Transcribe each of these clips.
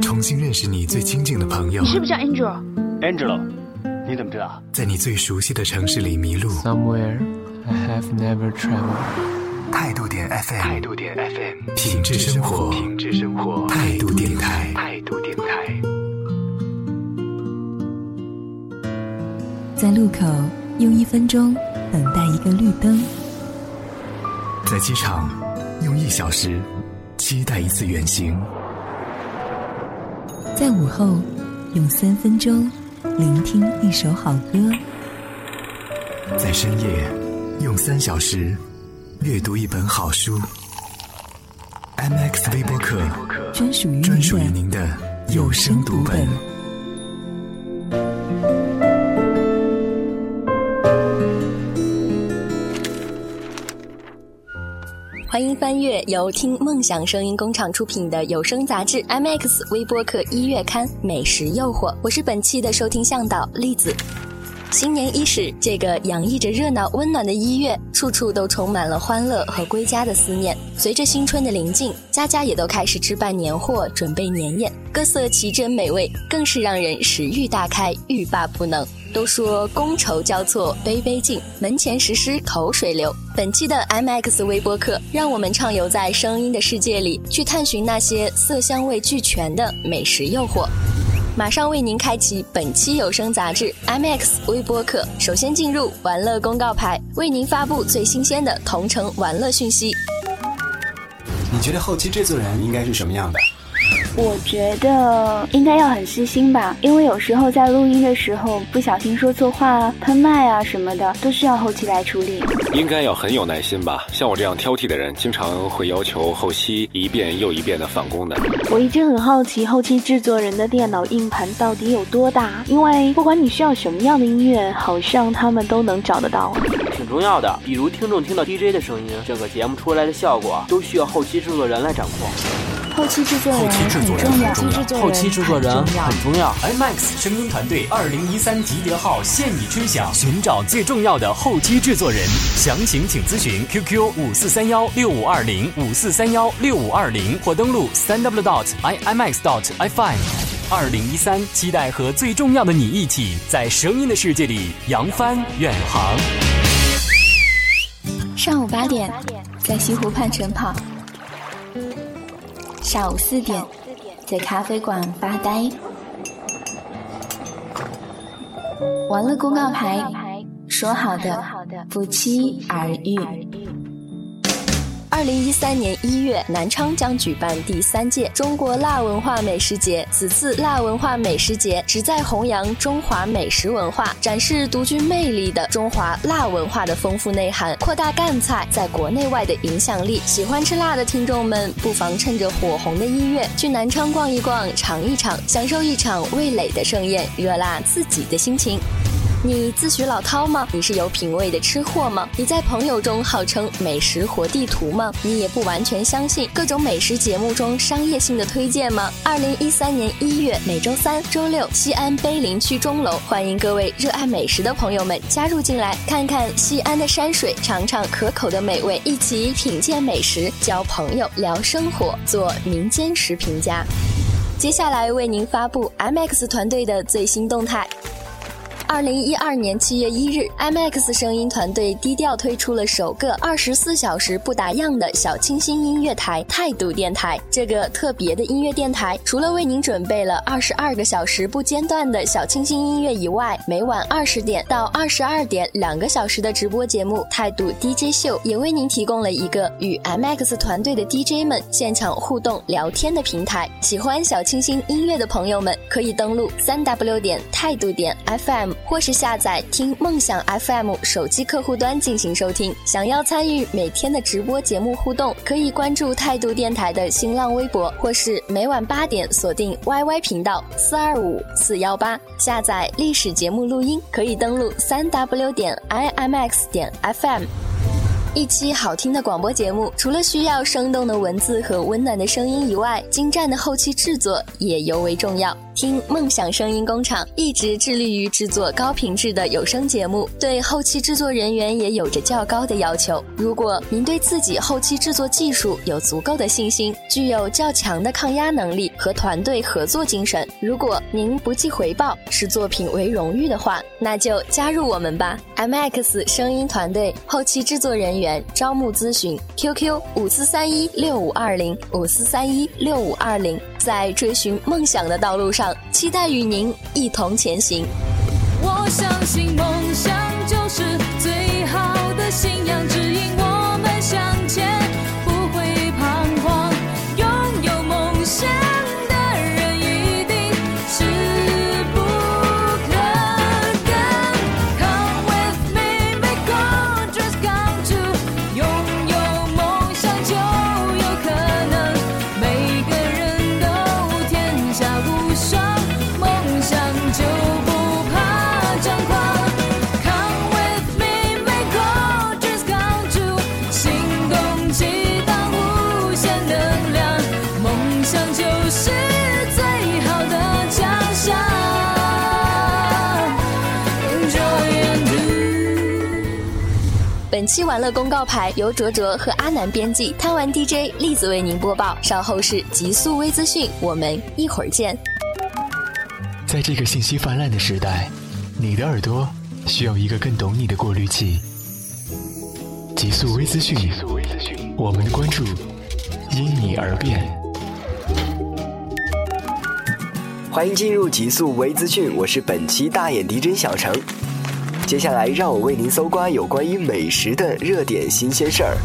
重新认识你最亲近的朋友。你是不是叫 Angel？Angelo，你怎么知道？在你最熟悉的城市里迷路。Somewhere I have never traveled。态度点 FM，态度点 FM，品质生活，品质生活，态度电台，态度电台。在路口用一分钟等待一个绿灯，在机场用一小时期待一次远行，在午后用三分钟聆听一首好歌，在深夜用三小时阅读一本好书。MX 微播客专属于专属于您的有声读本。翻阅由听梦想声音工厂出品的有声杂志《MX 微播客一月刊美食诱惑》，我是本期的收听向导栗子。新年伊始，这个洋溢着热闹温暖的一月，处处都充满了欢乐和归家的思念。随着新春的临近，家家也都开始置办年货，准备年宴，各色奇珍美味，更是让人食欲大开，欲罢不能。都说觥筹交错，杯杯尽，门前石狮口水流。本期的 MX 微播客，让我们畅游在声音的世界里，去探寻那些色香味俱全的美食诱惑。马上为您开启本期有声杂志 MX 微播客。首先进入玩乐公告牌，为您发布最新鲜的同城玩乐讯息。你觉得后期制作人应该是什么样的？我觉得应该要很细心吧，因为有时候在录音的时候不小心说错话、喷麦啊什么的，都需要后期来处理。应该要很有耐心吧，像我这样挑剔的人，经常会要求后期一遍又一遍的返工的。我一直很好奇后期制作人的电脑硬盘到底有多大，因为不管你需要什么样的音乐，好像他们都能找得到。挺重要的，比如听众听到 DJ 的声音，整个节目出来的效果都需要后期制作人来掌控。后期制作人很重要，后期制作人很重要。IMAX 声音团队二零一三集结号现已吹响，寻找最重要的后期制作人，详情请咨询 QQ 五四三幺六五二零五四三幺六五二零或登录三 w dot imax dot fm。二零一三，期待和最重要的你一起，在声音的世界里扬帆远航。上午八点，在西湖畔晨跑。下午四点，在咖啡馆发呆。完了公告牌，说好的，不期而遇。二零一三年一月，南昌将举办第三届中国辣文化美食节。此次辣文化美食节旨在弘扬中华美食文化，展示独具魅力的中华辣文化的丰富内涵，扩大赣菜在国内外的影响力。喜欢吃辣的听众们，不妨趁着火红的一月，去南昌逛一逛，尝一尝，享受一场味蕾的盛宴，热辣自己的心情。你自诩老饕吗？你是有品味的吃货吗？你在朋友中号称美食活地图吗？你也不完全相信各种美食节目中商业性的推荐吗？二零一三年一月每周三、周六，西安碑林区钟楼，欢迎各位热爱美食的朋友们加入进来，看看西安的山水，尝尝可口的美味，一起品鉴美食，交朋友，聊生活，做民间食评家。接下来为您发布 MX 团队的最新动态。二零一二年七月一日，IMAX 声音团队低调推出了首个二十四小时不打烊的小清新音乐台——态度电台。这个特别的音乐电台，除了为您准备了二十二个小时不间断的小清新音乐以外，每晚二十点到二十二点两个小时的直播节目《态度 DJ 秀》，也为您提供了一个与 M X 团队的 DJ 们现场互动聊天的平台。喜欢小清新音乐的朋友们，可以登录三 W 点态度点 FM。或是下载听梦想 FM 手机客户端进行收听。想要参与每天的直播节目互动，可以关注态度电台的新浪微博，或是每晚八点锁定 YY 频道四二五四幺八。下载历史节目录音，可以登录三 W 点 IMX 点 FM。一期好听的广播节目，除了需要生动的文字和温暖的声音以外，精湛的后期制作也尤为重要。听梦想声音工厂一直致力于制作高品质的有声节目，对后期制作人员也有着较高的要求。如果您对自己后期制作技术有足够的信心，具有较强的抗压能力和团队合作精神，如果您不计回报，视作品为荣誉的话，那就加入我们吧！MX 声音团队后期制作人员招募咨询：QQ 五四三一六五二零五四三一六五二零。在追寻梦想的道路上，期待与您一同前行。我相信梦想就是本期玩乐公告牌由卓卓和阿南编辑，贪玩 DJ 栗子为您播报。稍后是极速微资讯，我们一会儿见。在这个信息泛滥的时代，你的耳朵需要一个更懂你的过滤器。极速微资讯，我们的关注因你而变。欢迎进入极速微资讯，我是本期大眼 DJ 小程。接下来，让我为您搜刮有关于美食的热点新鲜事儿。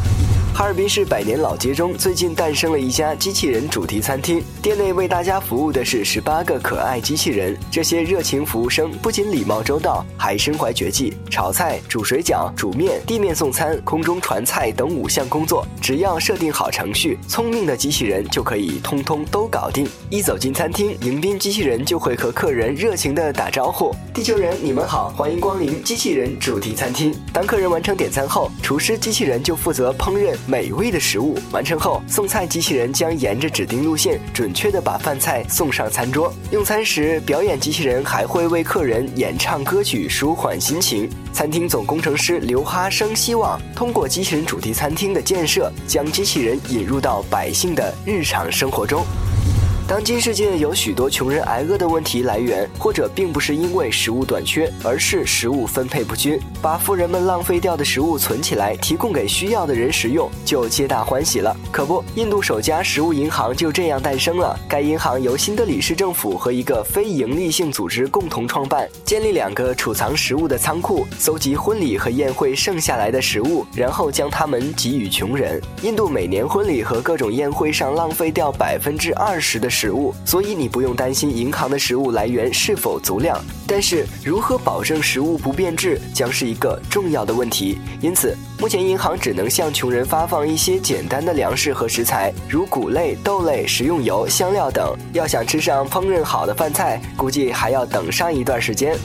哈尔滨市百年老街中最近诞生了一家机器人主题餐厅，店内为大家服务的是十八个可爱机器人。这些热情服务生不仅礼貌周到，还身怀绝技，炒菜、煮水饺、煮面、地面送餐、空中传菜等五项工作，只要设定好程序，聪明的机器人就可以通通都搞定。一走进餐厅，迎宾机器人就会和客人热情地打招呼：“地球人，你们好，欢迎光临机器人主题餐厅。”当客人完成点餐后，厨师机器人就负责烹饪美味的食物。完成后，送菜机器人将沿着指定路线，准确地把饭菜送上餐桌。用餐时，表演机器人还会为客人演唱歌曲，舒缓心情。餐厅总工程师刘哈生希望通过机器人主题餐厅的建设，将机器人引入到百姓的日常生活中。当今世界有许多穷人挨饿的问题来源，或者并不是因为食物短缺，而是食物分配不均。把富人们浪费掉的食物存起来，提供给需要的人食用，就皆大欢喜了。可不，印度首家食物银行就这样诞生了。该银行由新德里市政府和一个非营利性组织共同创办，建立两个储藏食物的仓库，搜集婚礼和宴会剩下来的食物，然后将它们给予穷人。印度每年婚礼和各种宴会上浪费掉百分之二十的食食物，所以你不用担心银行的食物来源是否足量。但是，如何保证食物不变质，将是一个重要的问题。因此，目前银行只能向穷人发放一些简单的粮食和食材，如谷类、豆类、食用油、香料等。要想吃上烹饪好的饭菜，估计还要等上一段时间。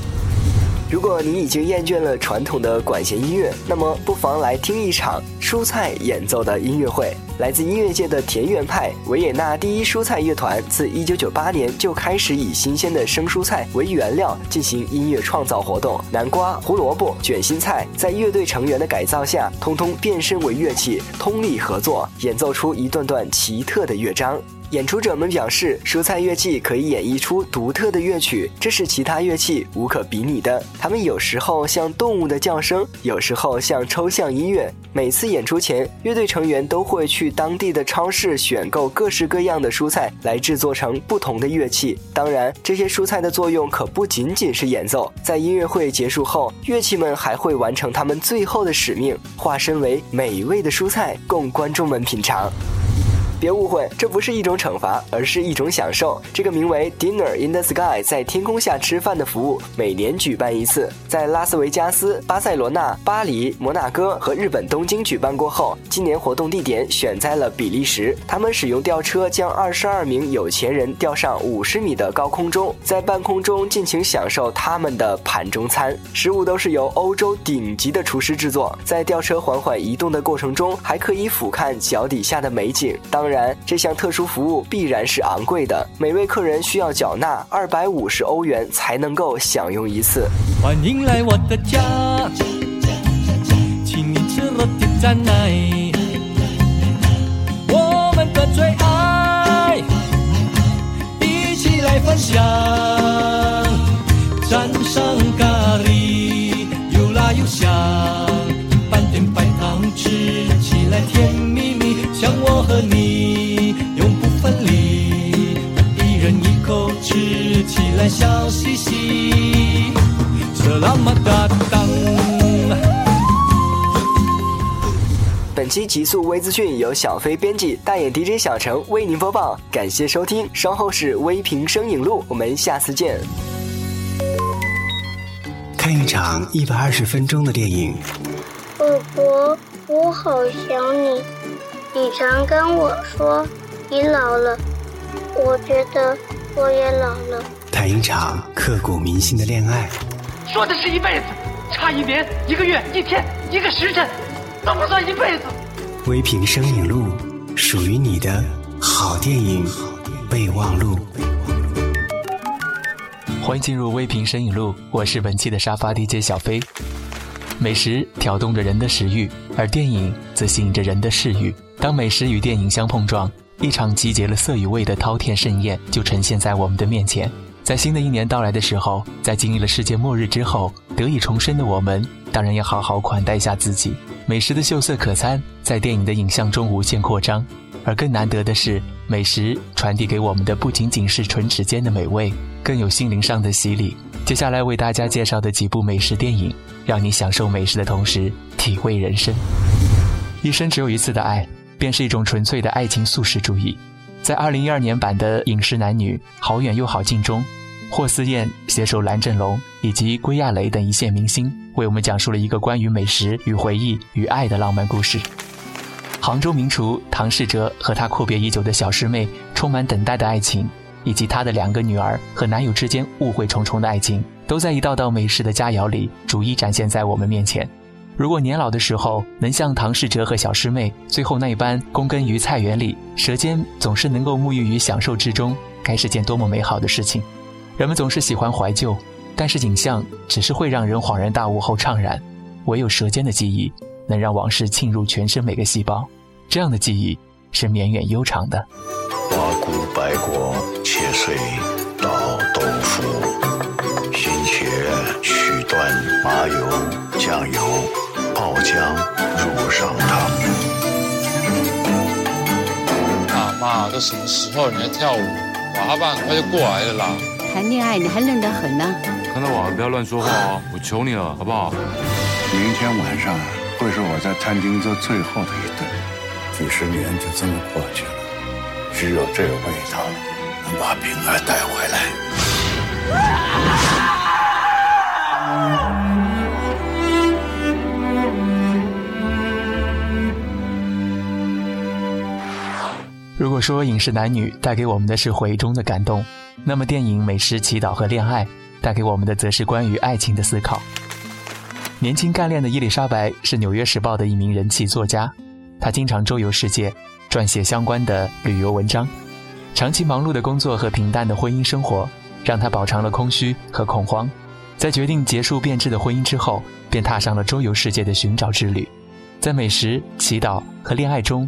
如果你已经厌倦了传统的管弦音乐，那么不妨来听一场蔬菜演奏的音乐会。来自音乐界的田园派维也纳第一蔬菜乐团，自1998年就开始以新鲜的生蔬菜为原料进行音乐创造活动。南瓜、胡萝卜、卷心菜在乐队成员的改造下，通通变身为乐器，通力合作，演奏出一段段奇特的乐章。演出者们表示，蔬菜乐器可以演绎出独特的乐曲，这是其他乐器无可比拟的。它们有时候像动物的叫声，有时候像抽象音乐。每次演出前，乐队成员都会去当地的超市选购各式各样的蔬菜，来制作成不同的乐器。当然，这些蔬菜的作用可不仅仅是演奏。在音乐会结束后，乐器们还会完成他们最后的使命，化身为美味的蔬菜，供观众们品尝。别误会，这不是一种惩罚，而是一种享受。这个名为 Dinner in the Sky，在天空下吃饭的服务，每年举办一次，在拉斯维加斯、巴塞罗那、巴黎、摩纳哥和日本东京举办过后，今年活动地点选在了比利时。他们使用吊车将二十二名有钱人吊上五十米的高空中，在半空中尽情享受他们的盘中餐。食物都是由欧洲顶级的厨师制作。在吊车缓缓移动的过程中，还可以俯瞰脚底下的美景。当当然，这项特殊服务必然是昂贵的，每位客人需要缴纳二百五十欧元才能够享用一次。欢迎来我的家，请你吃了点赞奶，我们的最爱，一起来分享，蘸上咖喱，又辣又香，拌点白糖，吃起来甜蜜蜜，我和你永不分离，一人一口吃起来笑嘻嘻。本期极速微资讯由小飞编辑，大眼 DJ 小程为您播报，感谢收听。稍后是微评声影录，我们下次见。看一场一百二十分钟的电影，宝宝，我好想你。你常跟我说你老了，我觉得我也老了。谈一场刻骨铭心的恋爱，说的是一辈子，差一年、一个月、一天、一个时辰，都不算一辈子。微评声影录，属于你的好电影备忘录。欢迎进入微评声影录，我是本期的沙发 DJ 小飞。美食挑动着人的食欲，而电影则吸引着人的视欲。当美食与电影相碰撞，一场集结了色与味的饕餮盛宴就呈现在我们的面前。在新的一年到来的时候，在经历了世界末日之后，得以重生的我们，当然要好好款待一下自己。美食的秀色可餐，在电影的影像中无限扩张，而更难得的是，美食传递给我们的不仅仅是唇齿间的美味，更有心灵上的洗礼。接下来为大家介绍的几部美食电影，让你享受美食的同时体味人生。一生只有一次的爱，便是一种纯粹的爱情素食主义。在二零一二年版的《饮食男女》好远又好近中，霍思燕携手蓝正龙以及归亚蕾等一线明星，为我们讲述了一个关于美食与回忆与爱的浪漫故事。杭州名厨唐世哲和他阔别已久的小师妹充满等待的爱情，以及他的两个女儿和男友之间误会重重的爱情，都在一道道美食的佳肴里逐一展现在我们面前。如果年老的时候能像唐世哲和小师妹最后那一般躬耕于菜园里，舌尖总是能够沐浴于享受之中，该是件多么美好的事情。人们总是喜欢怀旧，但是景象只是会让人恍然大悟后怅然，唯有舌尖的记忆能让往事沁入全身每个细胞，这样的记忆是绵远悠长的。花菇、白果切碎捣豆腐，新茄取断麻油、酱油。爆浆入上汤。啊妈，都什么时候你还跳舞？瓦哈爸很快就过来了啦。谈恋爱你还愣得很呢。看到我不要乱说话哦，我求你了，好不好？明天晚上会是我在餐厅做最后的一顿，几十年就这么过去了，只有这个味道能把平安带回来。如果说《影视男女》带给我们的是回忆中的感动，那么电影《美食祈祷和恋爱》带给我们的则是关于爱情的思考。年轻干练的伊丽莎白是《纽约时报》的一名人气作家，她经常周游世界，撰写相关的旅游文章。长期忙碌的工作和平淡的婚姻生活，让她饱尝了空虚和恐慌。在决定结束变质的婚姻之后，便踏上了周游世界的寻找之旅。在美食、祈祷和恋爱中。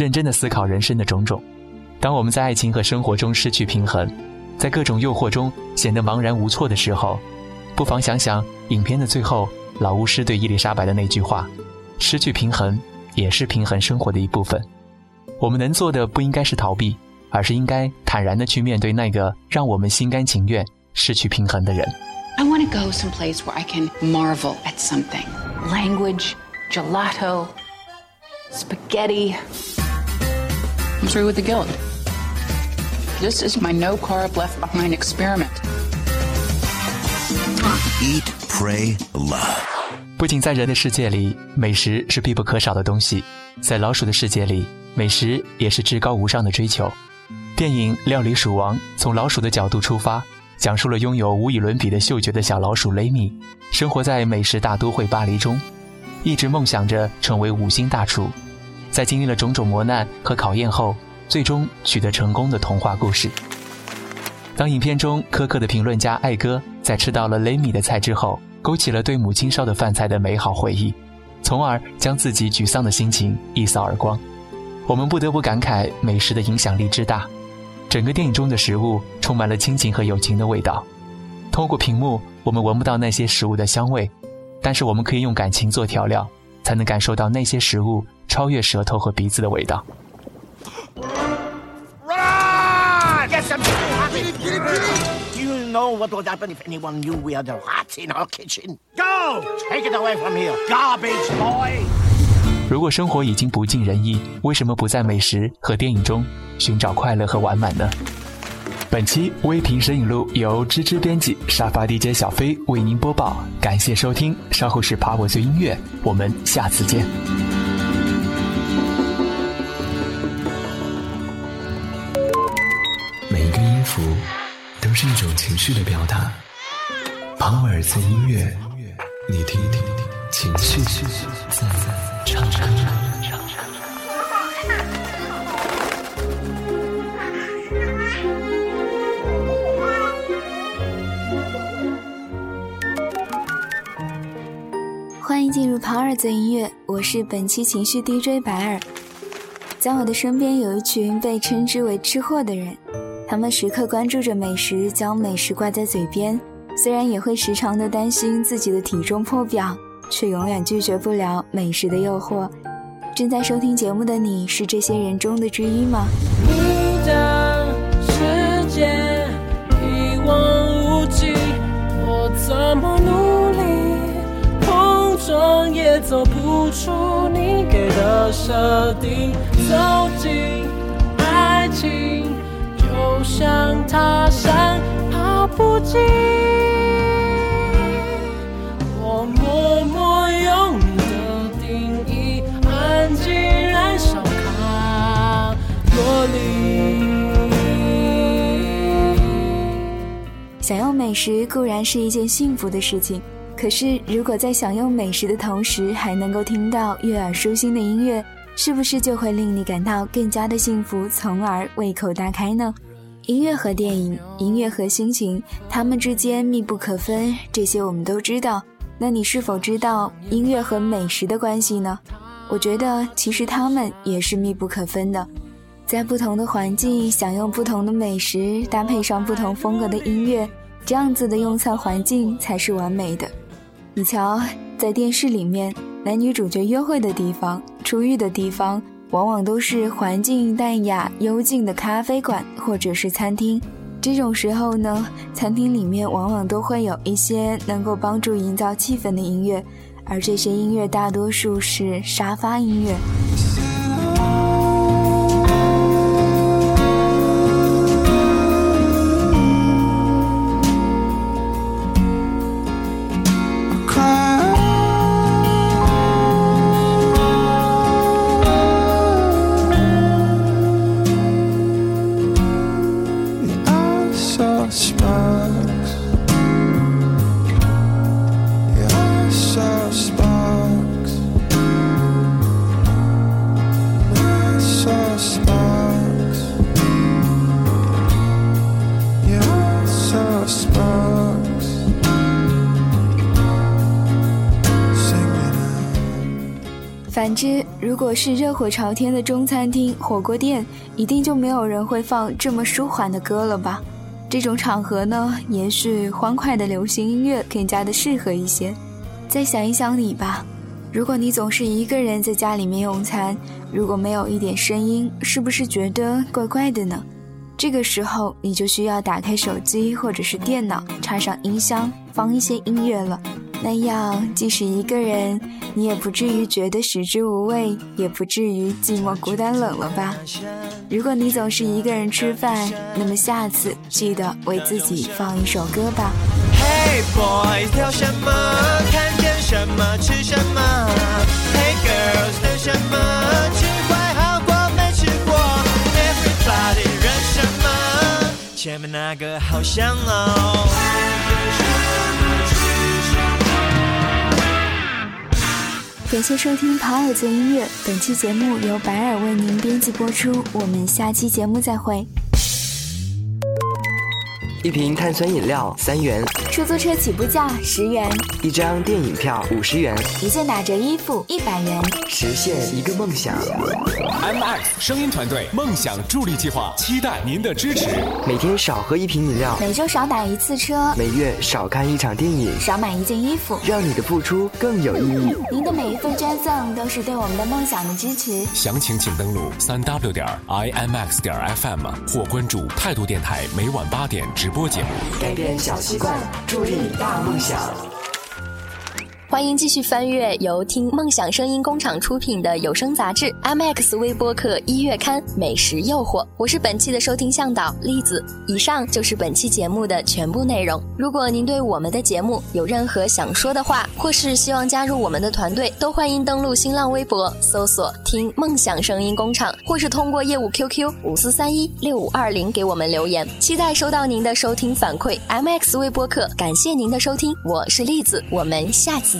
认真的思考人生的种种。当我们在爱情和生活中失去平衡，在各种诱惑中显得茫然无措的时候，不妨想想影片的最后，老巫师对伊丽莎白的那句话：“失去平衡也是平衡生活的一部分。”我们能做的不应该是逃避，而是应该坦然的去面对那个让我们心甘情愿失去平衡的人。I want to go someplace where I can marvel at something. Language, gelato, spaghetti. I'm through with the guilt. This is my no carb left behind experiment. Eat, pray, love. 不仅在人的世界里，美食是必不可少的东西，在老鼠的世界里，美食也是至高无上的追求。电影《料理鼠王》从老鼠的角度出发，讲述了拥有无与伦比的嗅觉的小老鼠雷米，生活在美食大都会巴黎中，一直梦想着成为五星大厨。在经历了种种磨难和考验后，最终取得成功的童话故事。当影片中苛刻的评论家艾哥在吃到了雷米的菜之后，勾起了对母亲烧的饭菜的美好回忆，从而将自己沮丧的心情一扫而光。我们不得不感慨美食的影响力之大。整个电影中的食物充满了亲情和友情的味道。通过屏幕，我们闻不到那些食物的香味，但是我们可以用感情做调料，才能感受到那些食物超越舌头和鼻子的味道。You know what would happen if anyone knew we had a rat in our kitchen? Go! Take it away from here, garbage boy! 如果生活已经不尽人意，为什么不在美食和电影中寻找快乐和完满呢？本期微评摄影录由芝芝编辑，沙发 DJ 小飞为您播报，感谢收听，稍后是爬我最音乐，我们下次见。都是一种情绪的表达。庞尔兹音乐，你听一听，情绪在唱唱。欢迎进入庞尔兹音乐，我是本期情绪 DJ 白尔。在我的身边有一群被称之为吃货的人，他们时刻关注着美食，将美食挂在嘴边，虽然也会时常的担心自己的体重破表，却永远拒绝不了美食的诱惑。正在收听节目的你是这些人中的之一吗？你的世界一望无际，我怎么努力碰撞也走不出你给的设定。走进爱情，像他山跑不。我默默用的定义，安静燃烧卡路里。享用美食固然是一件幸福的事情，可是如果在享用美食的同时，还能够听到悦耳舒心的音乐。是不是就会令你感到更加的幸福，从而胃口大开呢？音乐和电影，音乐和心情，它们之间密不可分，这些我们都知道。那你是否知道音乐和美食的关系呢？我觉得其实它们也是密不可分的。在不同的环境享用不同的美食，搭配上不同风格的音乐，这样子的用餐环境才是完美的。你瞧，在电视里面。男女主角约会的地方、出浴的地方，往往都是环境淡雅、幽静的咖啡馆或者是餐厅。这种时候呢，餐厅里面往往都会有一些能够帮助营造气氛的音乐，而这些音乐大多数是沙发音乐。反之，如果是热火朝天的中餐厅、火锅店，一定就没有人会放这么舒缓的歌了吧？这种场合呢，也许欢快的流行音乐更加的适合一些。再想一想你吧，如果你总是一个人在家里面用餐，如果没有一点声音，是不是觉得怪怪的呢？这个时候，你就需要打开手机或者是电脑，插上音箱，放一些音乐了。那样即使一个人，你也不至于觉得食之无味，也不至于寂寞孤单冷了吧？如果你总是一个人吃饭，那么下次记得为自己放一首歌吧。Hey boys，挑什么？看见什么吃什么？Hey girls，等什么？吃坏好过没吃过？Everybody，认什么？前面那个好香哦。感谢收听跑耳做音乐，本期节目由白耳为您编辑播出，我们下期节目再会。一瓶碳酸饮料三元，出租车起步价十元，一张电影票五十元，一件打折衣服一百元，实现一个梦想。MX 声音团队梦想助力计划，期待您的支持。每天少喝一瓶饮料，每周少打一次车，每月少看一场电影，少买一件衣服，让你的付出更有意义。您的每一份捐赠都是对我们的梦想的支持。详情请登录三 w 点 imx 点 fm 或关注态度电台，每晚八点直播节目。改变小习惯，助力大梦想。欢迎继续翻阅由听梦想声音工厂出品的有声杂志《MX 微播客一月刊美食诱惑》，我是本期的收听向导栗子。以上就是本期节目的全部内容。如果您对我们的节目有任何想说的话，或是希望加入我们的团队，都欢迎登录新浪微博搜索“听梦想声音工厂”，或是通过业务 QQ 五四三一六五二零给我们留言。期待收到您的收听反馈。MX 微播客，感谢您的收听，我是栗子，我们下期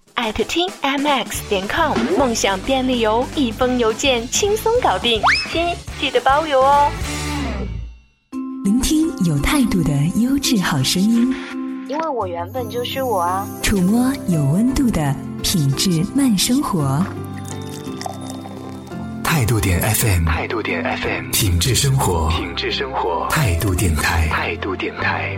艾特听 mx 点 com，梦想便利邮，一封邮件轻松搞定，亲记得包邮哦。聆听有态度的优质好声音，因为我原本就是我啊。触摸有温度的品质慢生活。态度点 FM，态度点 FM，品质生活，品质生活，态度电台，态度电台。